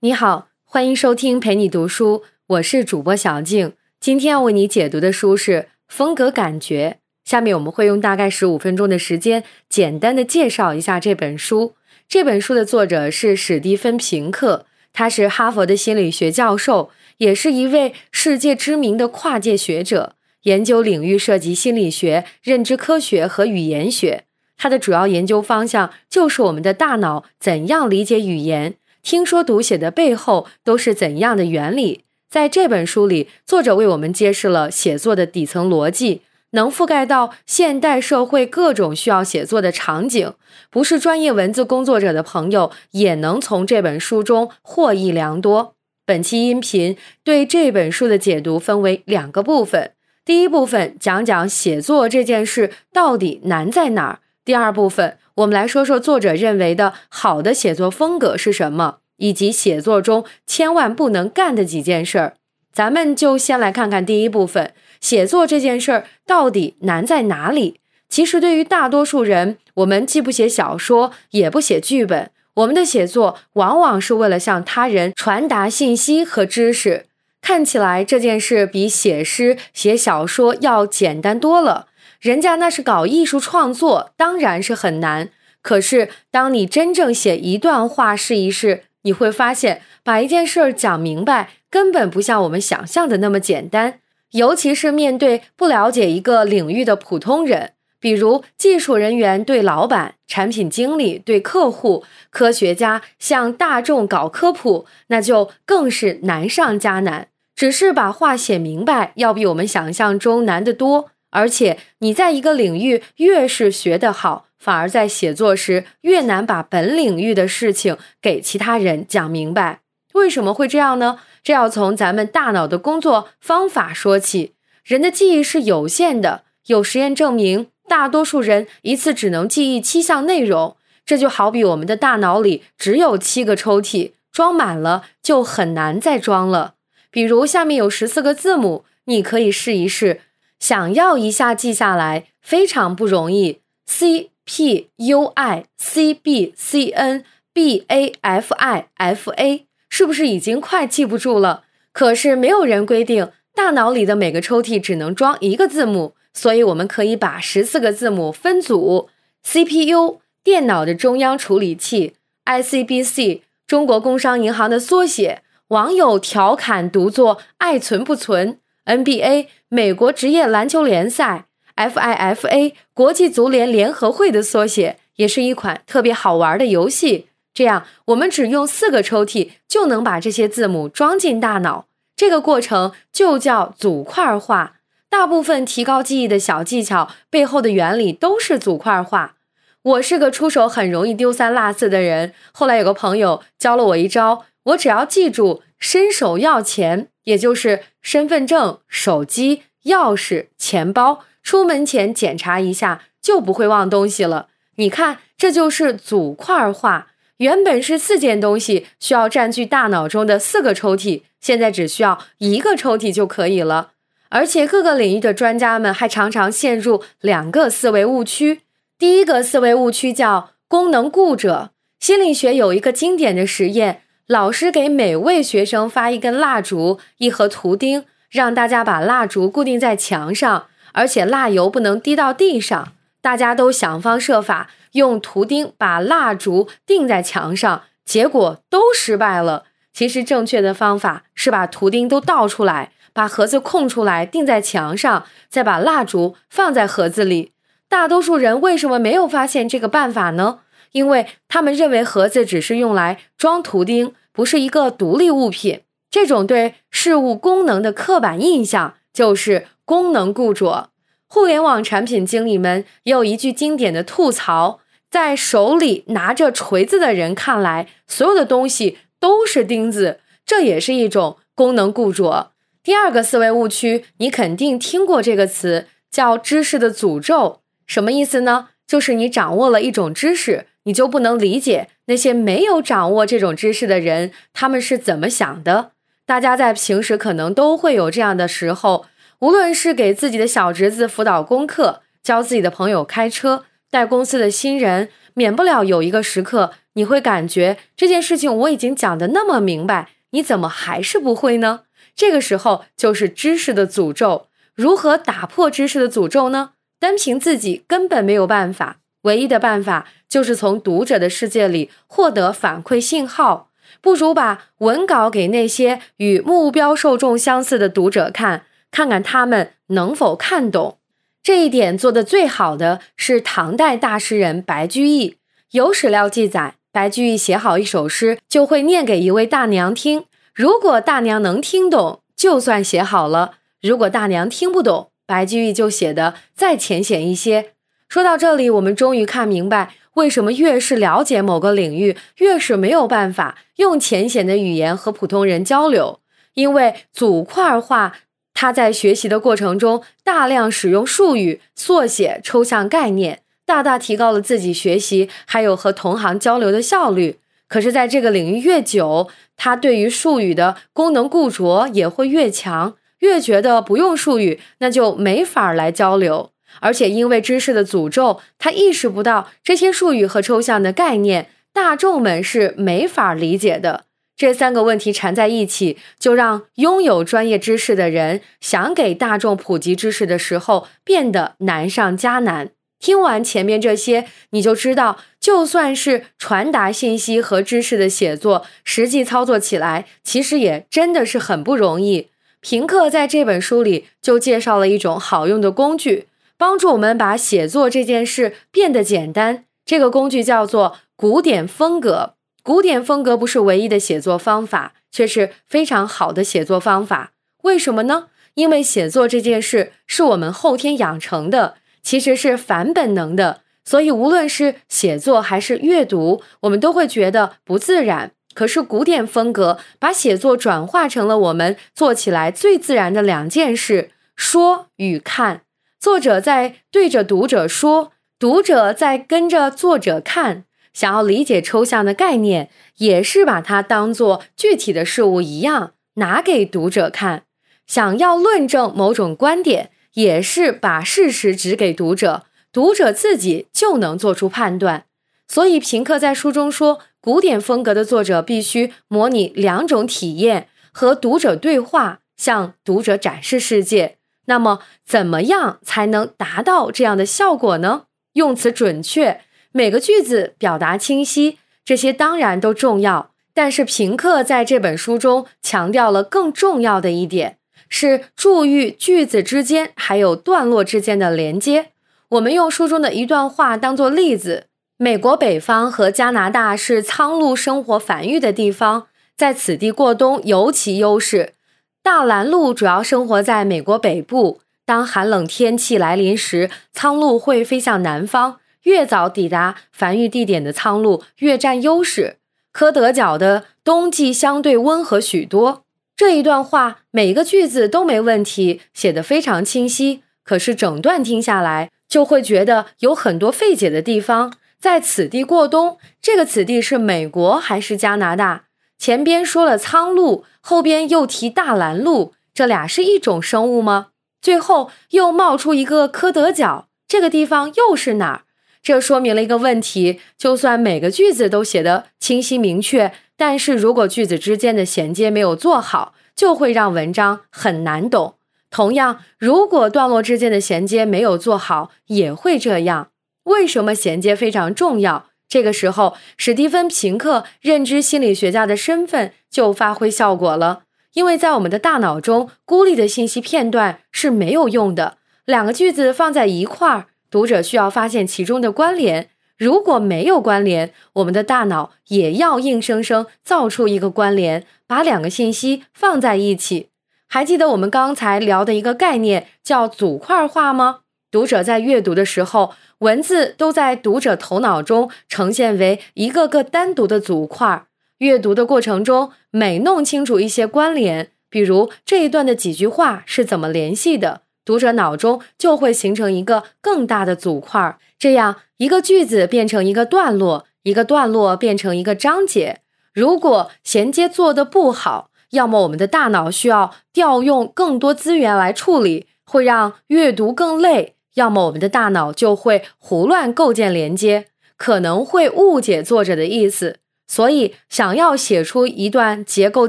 你好，欢迎收听陪你读书，我是主播小静。今天要为你解读的书是《风格感觉》。下面我们会用大概十五分钟的时间，简单的介绍一下这本书。这本书的作者是史蒂芬·平克，他是哈佛的心理学教授，也是一位世界知名的跨界学者，研究领域涉及心理学、认知科学和语言学。他的主要研究方向就是我们的大脑怎样理解语言，听说读写的背后都是怎样的原理。在这本书里，作者为我们揭示了写作的底层逻辑。能覆盖到现代社会各种需要写作的场景，不是专业文字工作者的朋友也能从这本书中获益良多。本期音频对这本书的解读分为两个部分，第一部分讲讲写作这件事到底难在哪儿，第二部分我们来说说作者认为的好的写作风格是什么，以及写作中千万不能干的几件事儿。咱们就先来看看第一部分。写作这件事儿到底难在哪里？其实，对于大多数人，我们既不写小说，也不写剧本，我们的写作往往是为了向他人传达信息和知识。看起来这件事比写诗、写小说要简单多了，人家那是搞艺术创作，当然是很难。可是，当你真正写一段话试一试，你会发现，把一件事儿讲明白，根本不像我们想象的那么简单。尤其是面对不了解一个领域的普通人，比如技术人员对老板、产品经理对客户、科学家向大众搞科普，那就更是难上加难。只是把话写明白，要比我们想象中难得多。而且你在一个领域越是学得好，反而在写作时越难把本领域的事情给其他人讲明白。为什么会这样呢？这要从咱们大脑的工作方法说起。人的记忆是有限的，有实验证明，大多数人一次只能记忆七项内容。这就好比我们的大脑里只有七个抽屉，装满了就很难再装了。比如下面有十四个字母，你可以试一试，想要一下记下来非常不容易。C P U I C B C N B A F I F A。是不是已经快记不住了？可是没有人规定大脑里的每个抽屉只能装一个字母，所以我们可以把十四个字母分组：CPU 电脑的中央处理器，ICBC 中国工商银行的缩写，网友调侃读作“爱存不存 ”；NBA 美国职业篮球联赛，FIFA 国际足联联合会的缩写，也是一款特别好玩的游戏。这样，我们只用四个抽屉就能把这些字母装进大脑。这个过程就叫组块化。大部分提高记忆的小技巧背后的原理都是组块化。我是个出手很容易丢三落四的人，后来有个朋友教了我一招，我只要记住伸手要钱，也就是身份证、手机、钥匙、钱包，出门前检查一下，就不会忘东西了。你看，这就是组块化。原本是四件东西需要占据大脑中的四个抽屉，现在只需要一个抽屉就可以了。而且各个领域的专家们还常常陷入两个思维误区。第一个思维误区叫功能固着。心理学有一个经典的实验：老师给每位学生发一根蜡烛、一盒图钉，让大家把蜡烛固定在墙上，而且蜡油不能滴到地上。大家都想方设法。用图钉把蜡烛钉在墙上，结果都失败了。其实正确的方法是把图钉都倒出来，把盒子空出来钉在墙上，再把蜡烛放在盒子里。大多数人为什么没有发现这个办法呢？因为他们认为盒子只是用来装图钉，不是一个独立物品。这种对事物功能的刻板印象就是功能固着。互联网产品经理们也有一句经典的吐槽：在手里拿着锤子的人看来，所有的东西都是钉子，这也是一种功能固着。第二个思维误区，你肯定听过这个词，叫“知识的诅咒”。什么意思呢？就是你掌握了一种知识，你就不能理解那些没有掌握这种知识的人他们是怎么想的。大家在平时可能都会有这样的时候。无论是给自己的小侄子辅导功课、教自己的朋友开车、带公司的新人，免不了有一个时刻，你会感觉这件事情我已经讲的那么明白，你怎么还是不会呢？这个时候就是知识的诅咒。如何打破知识的诅咒呢？单凭自己根本没有办法，唯一的办法就是从读者的世界里获得反馈信号。不如把文稿给那些与目标受众相似的读者看，看看他们能否看懂。这一点做得最好的是唐代大诗人白居易。有史料记载，白居易写好一首诗，就会念给一位大娘听。如果大娘能听懂，就算写好了；如果大娘听不懂，白居易就写的再浅显一些。说到这里，我们终于看明白为什么越是了解某个领域，越是没有办法用浅显的语言和普通人交流。因为组块化，他在学习的过程中大量使用术语、缩写、抽象概念，大大提高了自己学习还有和同行交流的效率。可是，在这个领域越久，他对于术语的功能固着也会越强。越觉得不用术语，那就没法来交流。而且因为知识的诅咒，他意识不到这些术语和抽象的概念，大众们是没法理解的。这三个问题缠在一起，就让拥有专业知识的人想给大众普及知识的时候变得难上加难。听完前面这些，你就知道，就算是传达信息和知识的写作，实际操作起来，其实也真的是很不容易。平克在这本书里就介绍了一种好用的工具，帮助我们把写作这件事变得简单。这个工具叫做古典风格。古典风格不是唯一的写作方法，却是非常好的写作方法。为什么呢？因为写作这件事是我们后天养成的，其实是反本能的，所以无论是写作还是阅读，我们都会觉得不自然。可是古典风格把写作转化成了我们做起来最自然的两件事：说与看。作者在对着读者说，读者在跟着作者看。想要理解抽象的概念，也是把它当做具体的事物一样拿给读者看。想要论证某种观点，也是把事实指给读者，读者自己就能做出判断。所以，平克在书中说。古典风格的作者必须模拟两种体验，和读者对话，向读者展示世界。那么，怎么样才能达到这样的效果呢？用词准确，每个句子表达清晰，这些当然都重要。但是，平克在这本书中强调了更重要的一点，是注意句子之间还有段落之间的连接。我们用书中的一段话当做例子。美国北方和加拿大是苍鹭生活繁育的地方，在此地过冬尤其优势。大蓝鹭主要生活在美国北部，当寒冷天气来临时，苍鹭会飞向南方。越早抵达繁育地点的苍鹭越占优势。科德角的冬季相对温和许多。这一段话每个句子都没问题，写得非常清晰。可是整段听下来，就会觉得有很多费解的地方。在此地过冬，这个此地是美国还是加拿大？前边说了苍鹭，后边又提大蓝鹭，这俩是一种生物吗？最后又冒出一个科德角，这个地方又是哪儿？这说明了一个问题：就算每个句子都写得清晰明确，但是如果句子之间的衔接没有做好，就会让文章很难懂。同样，如果段落之间的衔接没有做好，也会这样。为什么衔接非常重要？这个时候，史蒂芬·平克认知心理学家的身份就发挥效果了。因为在我们的大脑中，孤立的信息片段是没有用的。两个句子放在一块儿，读者需要发现其中的关联。如果没有关联，我们的大脑也要硬生生造出一个关联，把两个信息放在一起。还记得我们刚才聊的一个概念叫组块化吗？读者在阅读的时候。文字都在读者头脑中呈现为一个个单独的组块。阅读的过程中，每弄清楚一些关联，比如这一段的几句话是怎么联系的，读者脑中就会形成一个更大的组块。这样一个句子变成一个段落，一个段落变成一个章节。如果衔接做得不好，要么我们的大脑需要调用更多资源来处理，会让阅读更累。要么我们的大脑就会胡乱构建连接，可能会误解作者的意思。所以，想要写出一段结构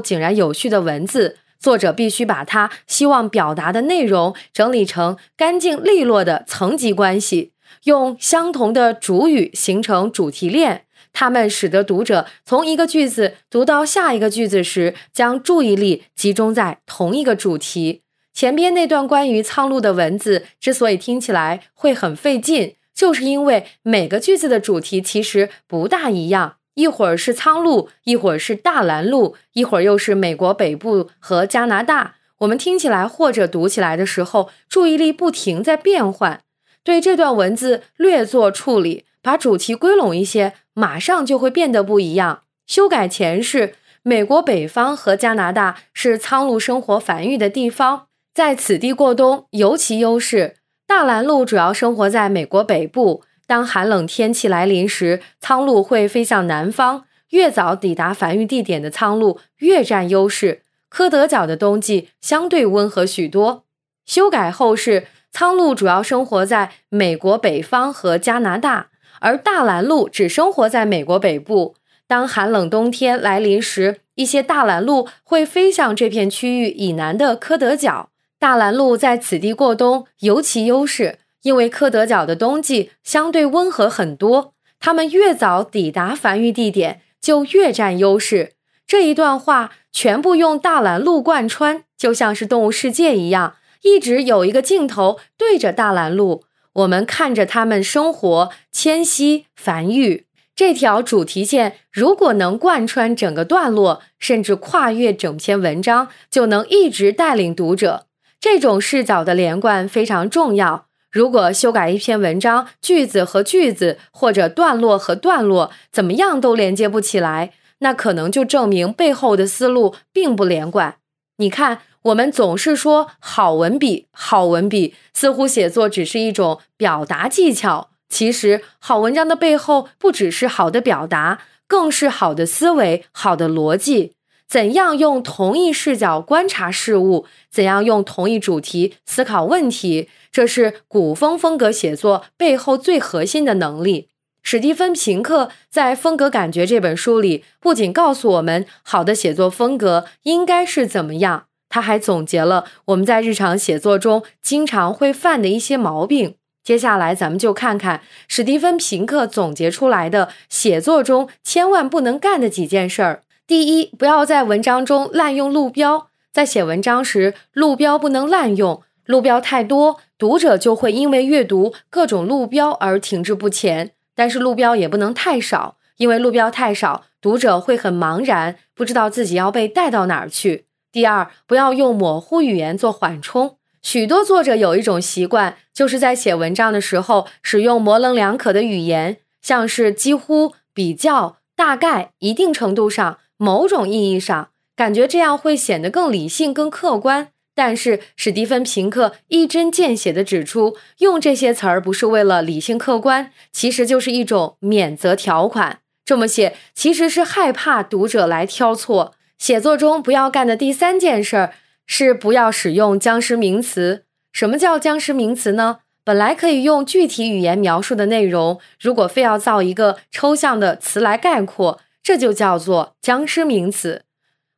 井然有序的文字，作者必须把他希望表达的内容整理成干净利落的层级关系，用相同的主语形成主题链，它们使得读者从一个句子读到下一个句子时，将注意力集中在同一个主题。前边那段关于苍鹭的文字之所以听起来会很费劲，就是因为每个句子的主题其实不大一样。一会儿是苍鹭，一会儿是大蓝鹭，一会儿又是美国北部和加拿大。我们听起来或者读起来的时候，注意力不停在变换。对这段文字略作处理，把主题归拢一些，马上就会变得不一样。修改前是美国北方和加拿大是苍鹭生活繁育的地方，在此地过冬尤其优势。大蓝鹭主要生活在美国北部。当寒冷天气来临时，苍鹭会飞向南方。越早抵达繁育地点的苍鹭越占优势。科德角的冬季相对温和许多。修改后是苍鹭主要生活在美国北方和加拿大，而大蓝鹭只生活在美国北部。当寒冷冬天来临时，一些大蓝鹭会飞向这片区域以南的科德角。大蓝鹭在此地过冬尤其优势。因为科德角的冬季相对温和很多，它们越早抵达繁育地点就越占优势。这一段话全部用大蓝鹭贯穿，就像是动物世界一样，一直有一个镜头对着大蓝鹭，我们看着它们生活、迁徙、繁育。这条主题线如果能贯穿整个段落，甚至跨越整篇文章，就能一直带领读者。这种视角的连贯非常重要。如果修改一篇文章，句子和句子或者段落和段落怎么样都连接不起来，那可能就证明背后的思路并不连贯。你看，我们总是说好文笔，好文笔，似乎写作只是一种表达技巧。其实，好文章的背后不只是好的表达，更是好的思维、好的逻辑。怎样用同一视角观察事物？怎样用同一主题思考问题？这是古风风格写作背后最核心的能力。史蒂芬平克在《风格感觉》这本书里，不仅告诉我们好的写作风格应该是怎么样，他还总结了我们在日常写作中经常会犯的一些毛病。接下来，咱们就看看史蒂芬平克总结出来的写作中千万不能干的几件事儿。第一，不要在文章中滥用路标。在写文章时，路标不能滥用。路标太多，读者就会因为阅读各种路标而停滞不前。但是路标也不能太少，因为路标太少，读者会很茫然，不知道自己要被带到哪儿去。第二，不要用模糊语言做缓冲。许多作者有一种习惯，就是在写文章的时候使用模棱两可的语言，像是几乎、比较、大概、一定程度上。某种意义上，感觉这样会显得更理性、更客观。但是史蒂芬平克一针见血地指出，用这些词儿不是为了理性客观，其实就是一种免责条款。这么写其实是害怕读者来挑错。写作中不要干的第三件事儿是不要使用僵尸名词。什么叫僵尸名词呢？本来可以用具体语言描述的内容，如果非要造一个抽象的词来概括。这就叫做僵尸名词，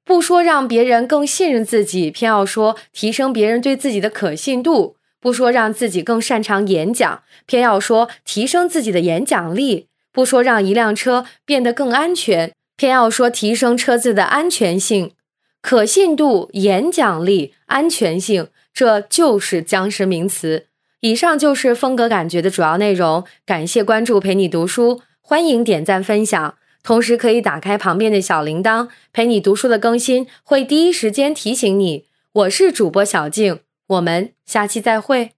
不说让别人更信任自己，偏要说提升别人对自己的可信度；不说让自己更擅长演讲，偏要说提升自己的演讲力；不说让一辆车变得更安全，偏要说提升车子的安全性、可信度、演讲力、安全性，这就是僵尸名词。以上就是风格感觉的主要内容，感谢关注，陪你读书，欢迎点赞分享。同时可以打开旁边的小铃铛，陪你读书的更新会第一时间提醒你。我是主播小静，我们下期再会。